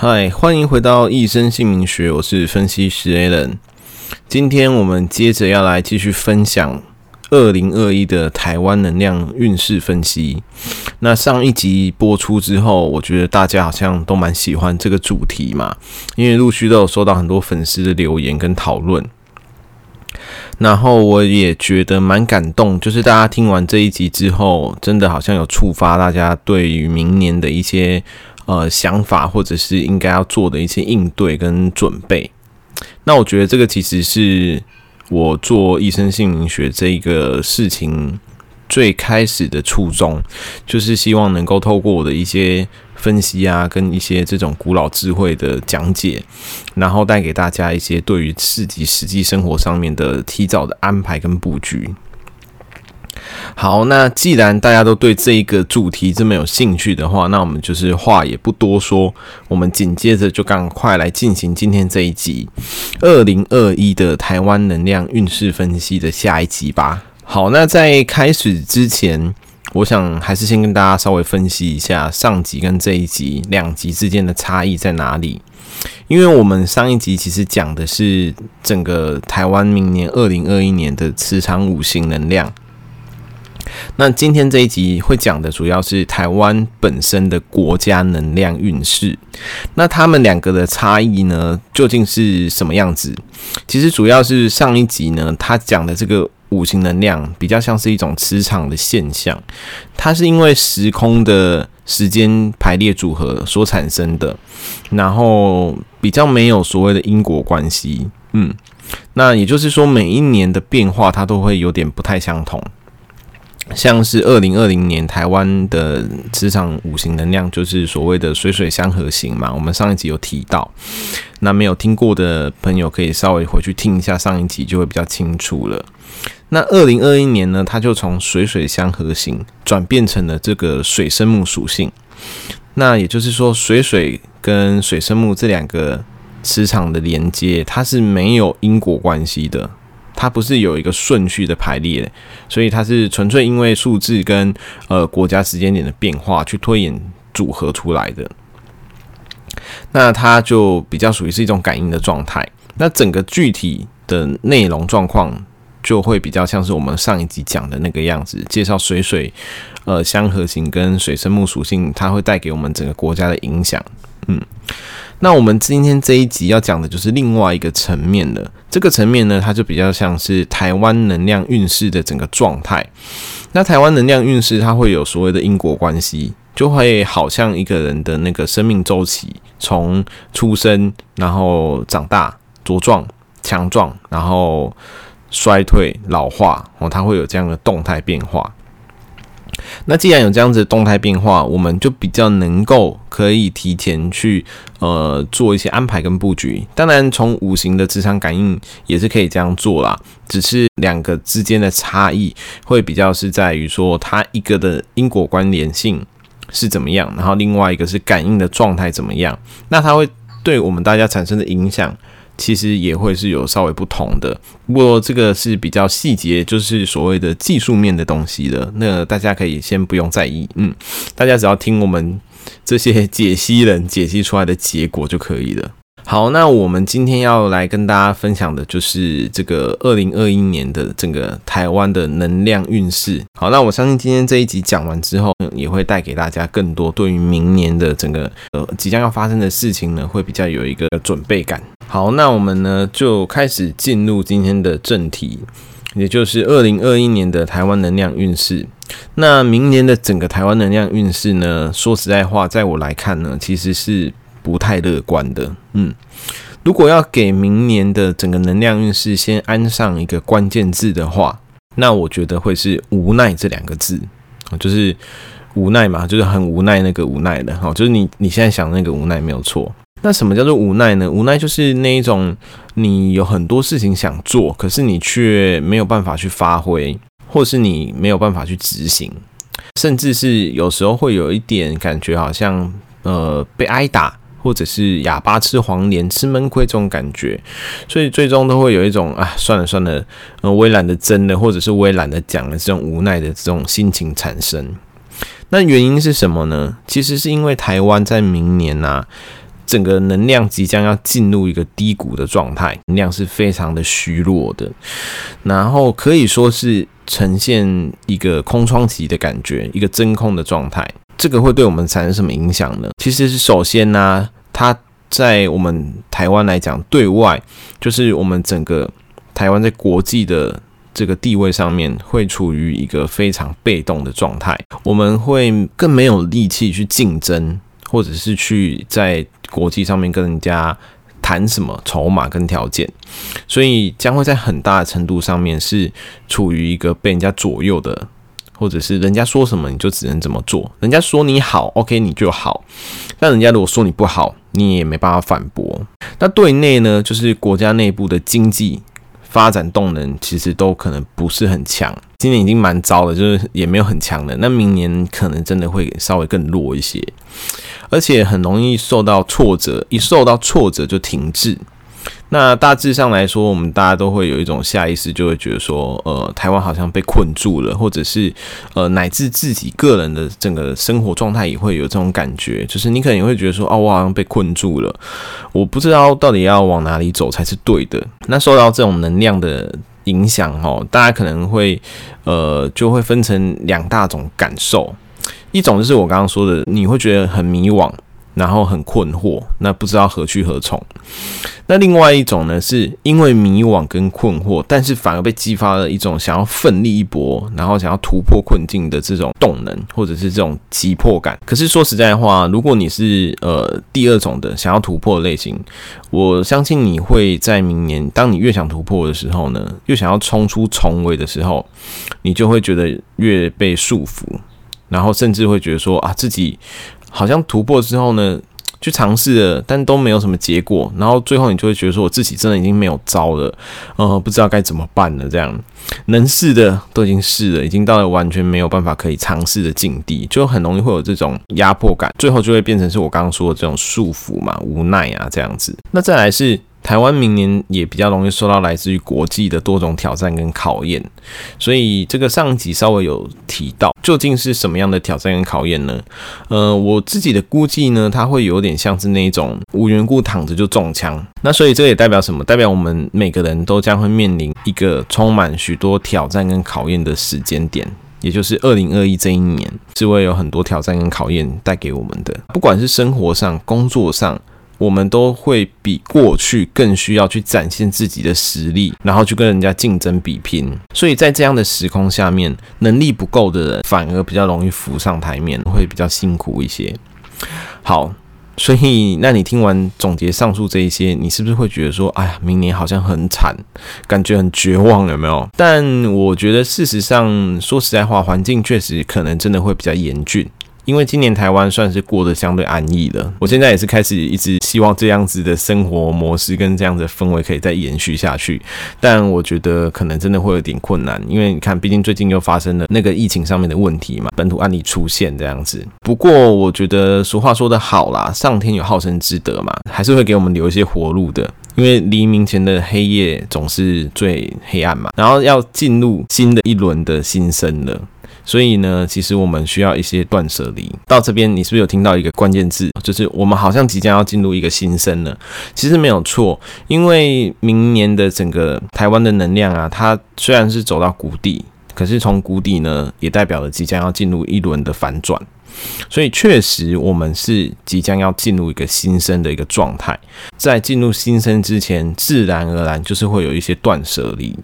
嗨，欢迎回到一生姓名学，我是分析师 Alan。今天我们接着要来继续分享二零二一的台湾能量运势分析。那上一集播出之后，我觉得大家好像都蛮喜欢这个主题嘛，因为陆续都有收到很多粉丝的留言跟讨论。然后我也觉得蛮感动，就是大家听完这一集之后，真的好像有触发大家对于明年的一些。呃，想法或者是应该要做的一些应对跟准备，那我觉得这个其实是我做一生姓名学这一个事情最开始的初衷，就是希望能够透过我的一些分析啊，跟一些这种古老智慧的讲解，然后带给大家一些对于自己实际生活上面的提早的安排跟布局。好，那既然大家都对这一个主题这么有兴趣的话，那我们就是话也不多说，我们紧接着就赶快来进行今天这一集二零二一的台湾能量运势分析的下一集吧。好，那在开始之前，我想还是先跟大家稍微分析一下上集跟这一集两集之间的差异在哪里，因为我们上一集其实讲的是整个台湾明年二零二一年的磁场五行能量。那今天这一集会讲的主要是台湾本身的国家能量运势，那他们两个的差异呢，究竟是什么样子？其实主要是上一集呢，他讲的这个五行能量比较像是一种磁场的现象，它是因为时空的时间排列组合所产生的，然后比较没有所谓的因果关系。嗯，那也就是说，每一年的变化它都会有点不太相同。像是二零二零年台湾的磁场五行能量，就是所谓的水水相合型嘛。我们上一集有提到，那没有听过的朋友可以稍微回去听一下上一集，就会比较清楚了。那二零二一年呢，它就从水水相合型转变成了这个水生木属性。那也就是说，水水跟水生木这两个磁场的连接，它是没有因果关系的。它不是有一个顺序的排列，所以它是纯粹因为数字跟呃国家时间点的变化去推演组合出来的。那它就比较属于是一种感应的状态。那整个具体的内容状况就会比较像是我们上一集讲的那个样子，介绍水水呃相合型跟水生木属性，它会带给我们整个国家的影响。嗯。那我们今天这一集要讲的就是另外一个层面了。这个层面呢，它就比较像是台湾能量运势的整个状态。那台湾能量运势，它会有所谓的因果关系，就会好像一个人的那个生命周期，从出生，然后长大、茁壮、强壮，然后衰退、老化，哦，它会有这样的动态变化。那既然有这样子的动态变化，我们就比较能够可以提前去呃做一些安排跟布局。当然，从五行的磁场感应也是可以这样做啦，只是两个之间的差异会比较是在于说，它一个的因果关联性是怎么样，然后另外一个是感应的状态怎么样，那它会对我们大家产生的影响。其实也会是有稍微不同的，不过这个是比较细节，就是所谓的技术面的东西的。那大家可以先不用在意，嗯，大家只要听我们这些解析人解析出来的结果就可以了。好，那我们今天要来跟大家分享的就是这个二零二一年的整个台湾的能量运势。好，那我相信今天这一集讲完之后，也会带给大家更多对于明年的整个呃即将要发生的事情呢，会比较有一个准备感。好，那我们呢就开始进入今天的正题，也就是二零二一年的台湾能量运势。那明年的整个台湾能量运势呢，说实在话，在我来看呢，其实是。不太乐观的，嗯，如果要给明年的整个能量运势先安上一个关键字的话，那我觉得会是无奈这两个字，就是无奈嘛，就是很无奈那个无奈的，哈，就是你你现在想的那个无奈没有错。那什么叫做无奈呢？无奈就是那一种你有很多事情想做，可是你却没有办法去发挥，或是你没有办法去执行，甚至是有时候会有一点感觉好像呃被挨打。或者是哑巴吃黄连，吃闷亏这种感觉，所以最终都会有一种啊，算了算了，呃，我也懒得争了，或者是我也懒得讲了，这种无奈的这种心情产生。那原因是什么呢？其实是因为台湾在明年呐、啊，整个能量即将要进入一个低谷的状态，能量是非常的虚弱的，然后可以说是呈现一个空窗期的感觉，一个真空的状态。这个会对我们产生什么影响呢？其实是首先呢、啊，它在我们台湾来讲，对外就是我们整个台湾在国际的这个地位上面，会处于一个非常被动的状态，我们会更没有力气去竞争，或者是去在国际上面跟人家谈什么筹码跟条件，所以将会在很大的程度上面是处于一个被人家左右的，或者是人家说什么你就只能怎么做，人家说你好，OK 你就好，但人家如果说你不好，你也没办法反驳。那对内呢，就是国家内部的经济发展动能其实都可能不是很强，今年已经蛮糟了，就是也没有很强的，那明年可能真的会稍微更弱一些。而且很容易受到挫折，一受到挫折就停滞。那大致上来说，我们大家都会有一种下意识，就会觉得说，呃，台湾好像被困住了，或者是呃，乃至自己个人的整个生活状态也会有这种感觉，就是你可能也会觉得说，哦，我好像被困住了，我不知道到底要往哪里走才是对的。那受到这种能量的影响，哦，大家可能会呃，就会分成两大种感受。一种就是我刚刚说的，你会觉得很迷惘，然后很困惑，那不知道何去何从。那另外一种呢，是因为迷惘跟困惑，但是反而被激发了一种想要奋力一搏，然后想要突破困境的这种动能，或者是这种急迫感。可是说实在话，如果你是呃第二种的想要突破的类型，我相信你会在明年，当你越想突破的时候呢，越想要冲出重围的时候，你就会觉得越被束缚。然后甚至会觉得说啊，自己好像突破之后呢，去尝试了，但都没有什么结果。然后最后你就会觉得说，我自己真的已经没有招了，呃，不知道该怎么办了。这样能试的都已经试了，已经到了完全没有办法可以尝试的境地，就很容易会有这种压迫感，最后就会变成是我刚刚说的这种束缚嘛，无奈啊这样子。那再来是。台湾明年也比较容易受到来自于国际的多种挑战跟考验，所以这个上集稍微有提到，究竟是什么样的挑战跟考验呢？呃，我自己的估计呢，它会有点像是那种无缘故躺着就中枪。那所以这也代表什么？代表我们每个人都将会面临一个充满许多挑战跟考验的时间点，也就是二零二一这一年，是会有很多挑战跟考验带给我们的，不管是生活上、工作上。我们都会比过去更需要去展现自己的实力，然后去跟人家竞争比拼。所以在这样的时空下面，能力不够的人反而比较容易浮上台面，会比较辛苦一些。好，所以那你听完总结上述这一些，你是不是会觉得说，哎呀，明年好像很惨，感觉很绝望，有没有？但我觉得事实上，说实在话，环境确实可能真的会比较严峻。因为今年台湾算是过得相对安逸了，我现在也是开始一直希望这样子的生活模式跟这样子的氛围可以再延续下去，但我觉得可能真的会有点困难，因为你看，毕竟最近又发生了那个疫情上面的问题嘛，本土案例出现这样子。不过我觉得俗话说得好啦，上天有好生之德嘛，还是会给我们留一些活路的，因为黎明前的黑夜总是最黑暗嘛，然后要进入新的一轮的新生了。所以呢，其实我们需要一些断舍离。到这边，你是不是有听到一个关键字？就是我们好像即将要进入一个新生了。其实没有错，因为明年的整个台湾的能量啊，它虽然是走到谷底，可是从谷底呢，也代表了即将要进入一轮的反转。所以确实，我们是即将要进入一个新生的一个状态。在进入新生之前，自然而然就是会有一些断舍离。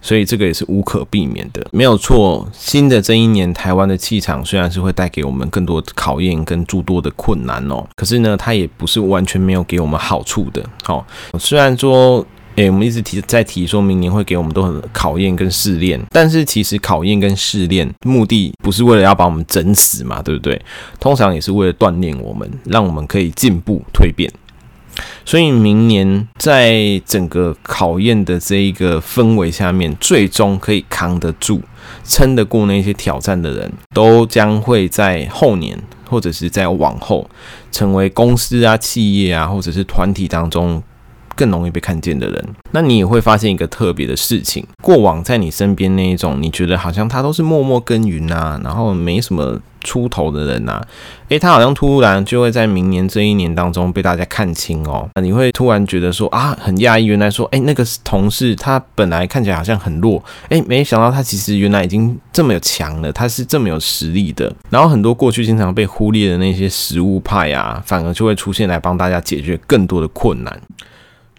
所以这个也是无可避免的，没有错。新的这一年，台湾的气场虽然是会带给我们更多考验跟诸多的困难哦，可是呢，它也不是完全没有给我们好处的。好，虽然说，诶，我们一直提在提，说明年会给我们都很考验跟试炼，但是其实考验跟试炼目的不是为了要把我们整死嘛，对不对？通常也是为了锻炼我们，让我们可以进步蜕变。所以明年在整个考验的这一个氛围下面，最终可以扛得住、撑得过那些挑战的人，都将会在后年或者是在往后，成为公司啊、企业啊，或者是团体当中更容易被看见的人。那你也会发现一个特别的事情：过往在你身边那一种，你觉得好像他都是默默耕耘啊，然后没什么。出头的人呐、啊，诶，他好像突然就会在明年这一年当中被大家看清哦。那你会突然觉得说啊，很讶异，原来说，诶，那个同事他本来看起来好像很弱，诶，没想到他其实原来已经这么有强了，他是这么有实力的。然后很多过去经常被忽略的那些实务派啊，反而就会出现来帮大家解决更多的困难。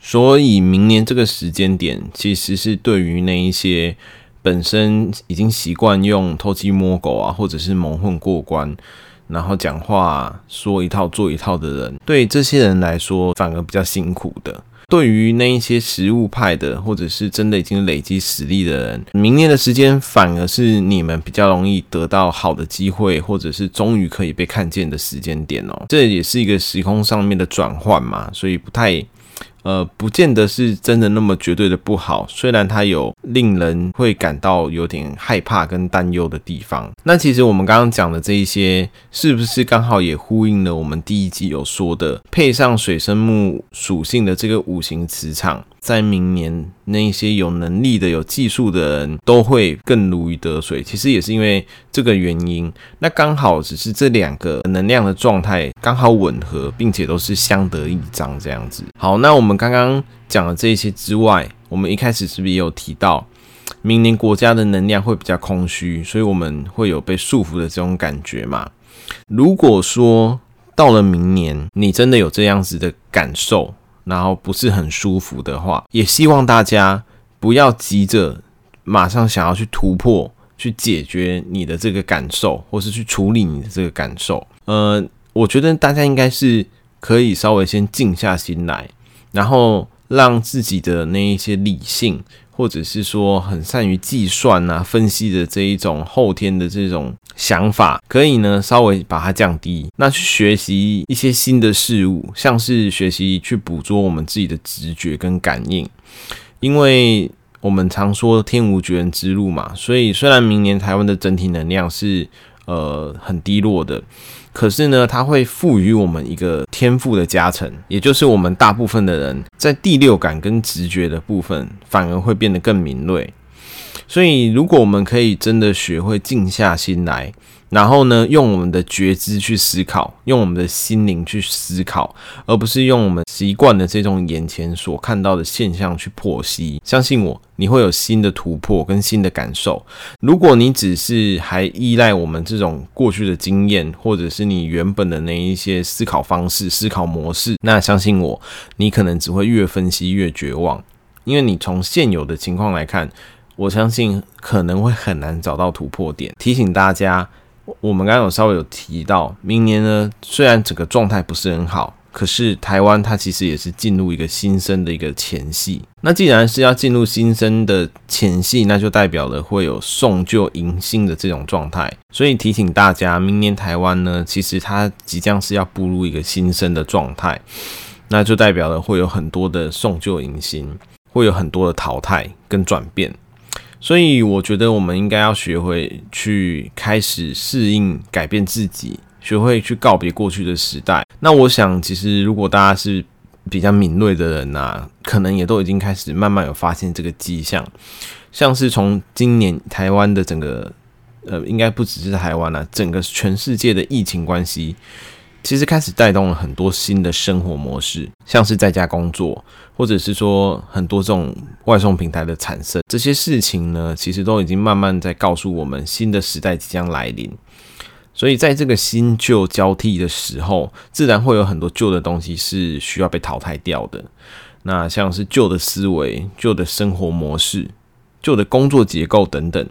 所以明年这个时间点，其实是对于那一些。本身已经习惯用偷鸡摸狗啊，或者是蒙混过关，然后讲话说一套做一套的人，对这些人来说反而比较辛苦的。对于那一些实务派的，或者是真的已经累积实力的人，明年的时间反而是你们比较容易得到好的机会，或者是终于可以被看见的时间点哦。这也是一个时空上面的转换嘛，所以不太。呃，不见得是真的那么绝对的不好，虽然它有令人会感到有点害怕跟担忧的地方。那其实我们刚刚讲的这一些，是不是刚好也呼应了我们第一集有说的，配上水生木属性的这个五行磁场？在明年，那些有能力的、有技术的人都会更如鱼得水。其实也是因为这个原因，那刚好只是这两个能量的状态刚好吻合，并且都是相得益彰这样子。好，那我们刚刚讲的这些之外，我们一开始是不是也有提到，明年国家的能量会比较空虚，所以我们会有被束缚的这种感觉嘛？如果说到了明年，你真的有这样子的感受，然后不是很舒服的话，也希望大家不要急着马上想要去突破、去解决你的这个感受，或是去处理你的这个感受。呃，我觉得大家应该是可以稍微先静下心来，然后让自己的那一些理性。或者是说很善于计算啊、分析的这一种后天的这种想法，可以呢稍微把它降低。那去学习一些新的事物，像是学习去捕捉我们自己的直觉跟感应，因为我们常说天无绝人之路嘛。所以虽然明年台湾的整体能量是呃很低落的。可是呢，它会赋予我们一个天赋的加成，也就是我们大部分的人在第六感跟直觉的部分，反而会变得更敏锐。所以，如果我们可以真的学会静下心来。然后呢，用我们的觉知去思考，用我们的心灵去思考，而不是用我们习惯的这种眼前所看到的现象去剖析。相信我，你会有新的突破跟新的感受。如果你只是还依赖我们这种过去的经验，或者是你原本的那一些思考方式、思考模式，那相信我，你可能只会越分析越绝望。因为你从现有的情况来看，我相信可能会很难找到突破点。提醒大家。我们刚刚有稍微有提到，明年呢，虽然整个状态不是很好，可是台湾它其实也是进入一个新生的一个前夕。那既然是要进入新生的前夕，那就代表了会有送旧迎新的这种状态。所以提醒大家，明年台湾呢，其实它即将是要步入一个新生的状态，那就代表了会有很多的送旧迎新，会有很多的淘汰跟转变。所以我觉得我们应该要学会去开始适应、改变自己，学会去告别过去的时代。那我想，其实如果大家是比较敏锐的人呐，可能也都已经开始慢慢有发现这个迹象。像是从今年台湾的整个，呃，应该不只是台湾啦，整个全世界的疫情关系。其实开始带动了很多新的生活模式，像是在家工作，或者是说很多这种外送平台的产生，这些事情呢，其实都已经慢慢在告诉我们新的时代即将来临。所以在这个新旧交替的时候，自然会有很多旧的东西是需要被淘汰掉的。那像是旧的思维、旧的生活模式、旧的工作结构等等。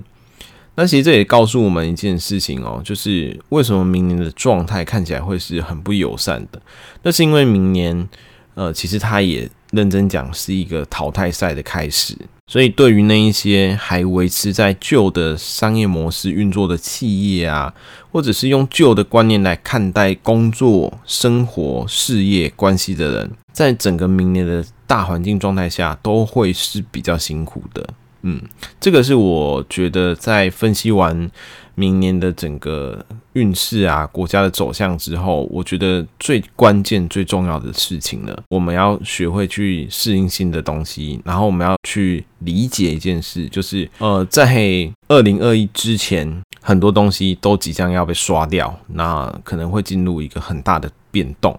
那其实这也告诉我们一件事情哦，就是为什么明年的状态看起来会是很不友善的？那是因为明年，呃，其实它也认真讲是一个淘汰赛的开始。所以对于那一些还维持在旧的商业模式运作的企业啊，或者是用旧的观念来看待工作、生活、事业关系的人，在整个明年的大环境状态下，都会是比较辛苦的。嗯，这个是我觉得在分析完明年的整个运势啊、国家的走向之后，我觉得最关键、最重要的事情呢，我们要学会去适应新的东西，然后我们要去理解一件事，就是呃，在二零二一之前，很多东西都即将要被刷掉，那可能会进入一个很大的变动。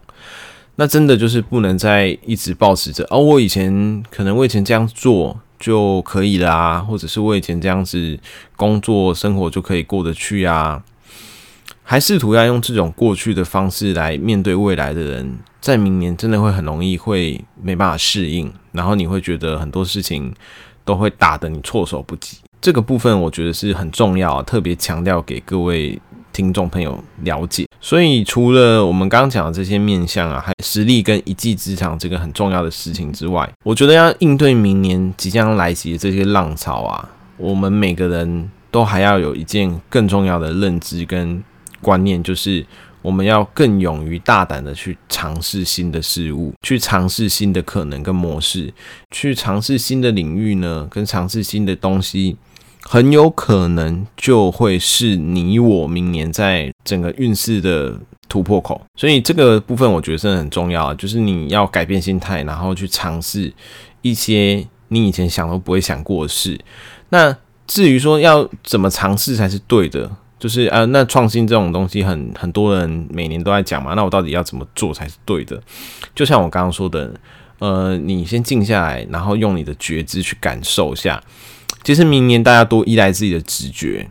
那真的就是不能再一直保持着哦，我以前可能我以前这样做就可以了啊，或者是我以前这样子工作生活就可以过得去啊，还试图要用这种过去的方式来面对未来的人，在明年真的会很容易会没办法适应，然后你会觉得很多事情都会打得你措手不及。这个部分我觉得是很重要，特别强调给各位。听众朋友了解，所以除了我们刚刚讲的这些面相啊，还有实力跟一技之长这个很重要的事情之外，我觉得要应对明年即将来袭的这些浪潮啊，我们每个人都还要有一件更重要的认知跟观念，就是我们要更勇于大胆的去尝试新的事物，去尝试新的可能跟模式，去尝试新的领域呢，跟尝试新的东西。很有可能就会是你我明年在整个运势的突破口，所以这个部分我觉得真的很重要，就是你要改变心态，然后去尝试一些你以前想都不会想过的事。那至于说要怎么尝试才是对的，就是呃，那创新这种东西很很多人每年都在讲嘛，那我到底要怎么做才是对的？就像我刚刚说的，呃，你先静下来，然后用你的觉知去感受一下。其实明年大家多依赖自己的直觉，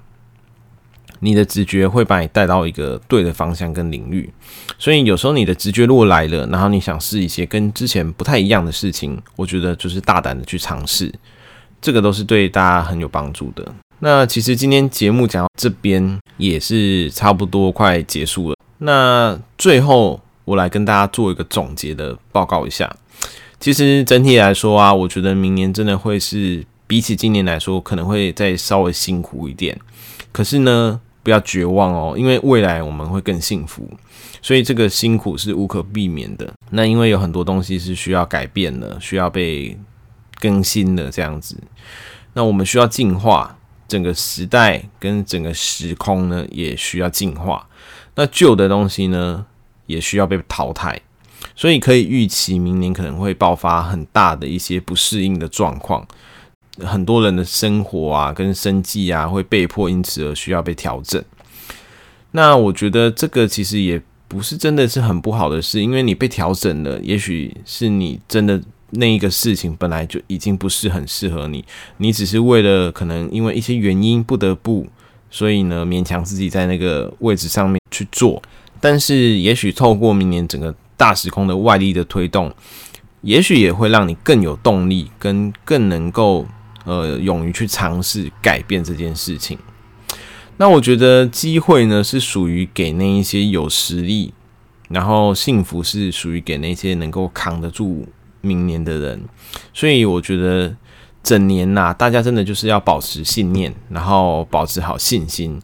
你的直觉会把你带到一个对的方向跟领域。所以有时候你的直觉如果来了，然后你想试一些跟之前不太一样的事情，我觉得就是大胆的去尝试，这个都是对大家很有帮助的。那其实今天节目讲到这边也是差不多快结束了。那最后我来跟大家做一个总结的报告一下。其实整体来说啊，我觉得明年真的会是。比起今年来说，可能会再稍微辛苦一点，可是呢，不要绝望哦，因为未来我们会更幸福，所以这个辛苦是无可避免的。那因为有很多东西是需要改变的，需要被更新的这样子，那我们需要进化，整个时代跟整个时空呢也需要进化，那旧的东西呢也需要被淘汰，所以可以预期明年可能会爆发很大的一些不适应的状况。很多人的生活啊，跟生计啊，会被迫因此而需要被调整。那我觉得这个其实也不是真的是很不好的事，因为你被调整了，也许是你真的那一个事情本来就已经不是很适合你，你只是为了可能因为一些原因不得不，所以呢勉强自己在那个位置上面去做。但是也许透过明年整个大时空的外力的推动，也许也会让你更有动力，跟更能够。呃，勇于去尝试改变这件事情。那我觉得机会呢，是属于给那一些有实力，然后幸福是属于给那些能够扛得住明年的人。所以我觉得整年呐、大家真的就是要保持信念，然后保持好信心，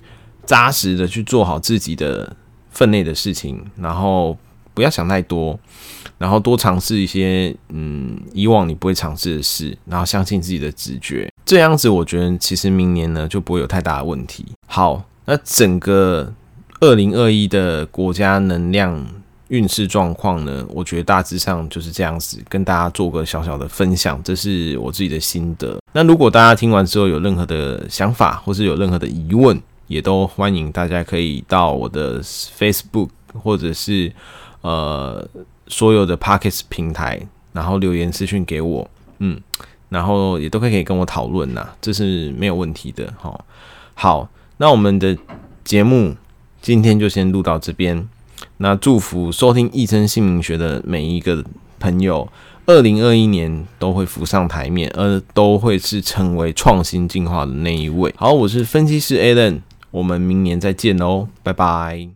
扎实的去做好自己的分内的事情，然后不要想太多。然后多尝试一些，嗯，以往你不会尝试的事，然后相信自己的直觉，这样子我觉得其实明年呢就不会有太大的问题。好，那整个二零二一的国家能量运势状况呢，我觉得大致上就是这样子，跟大家做个小小的分享，这是我自己的心得。那如果大家听完之后有任何的想法，或是有任何的疑问，也都欢迎大家可以到我的 Facebook 或者是呃。所有的 Podcast 平台，然后留言私讯给我，嗯，然后也都可以跟我讨论呐，这是没有问题的齁。好，那我们的节目今天就先录到这边。那祝福收听一生姓名学的每一个朋友，二零二一年都会浮上台面，而都会是成为创新进化的那一位。好，我是分析师 Alan，我们明年再见喽，拜拜。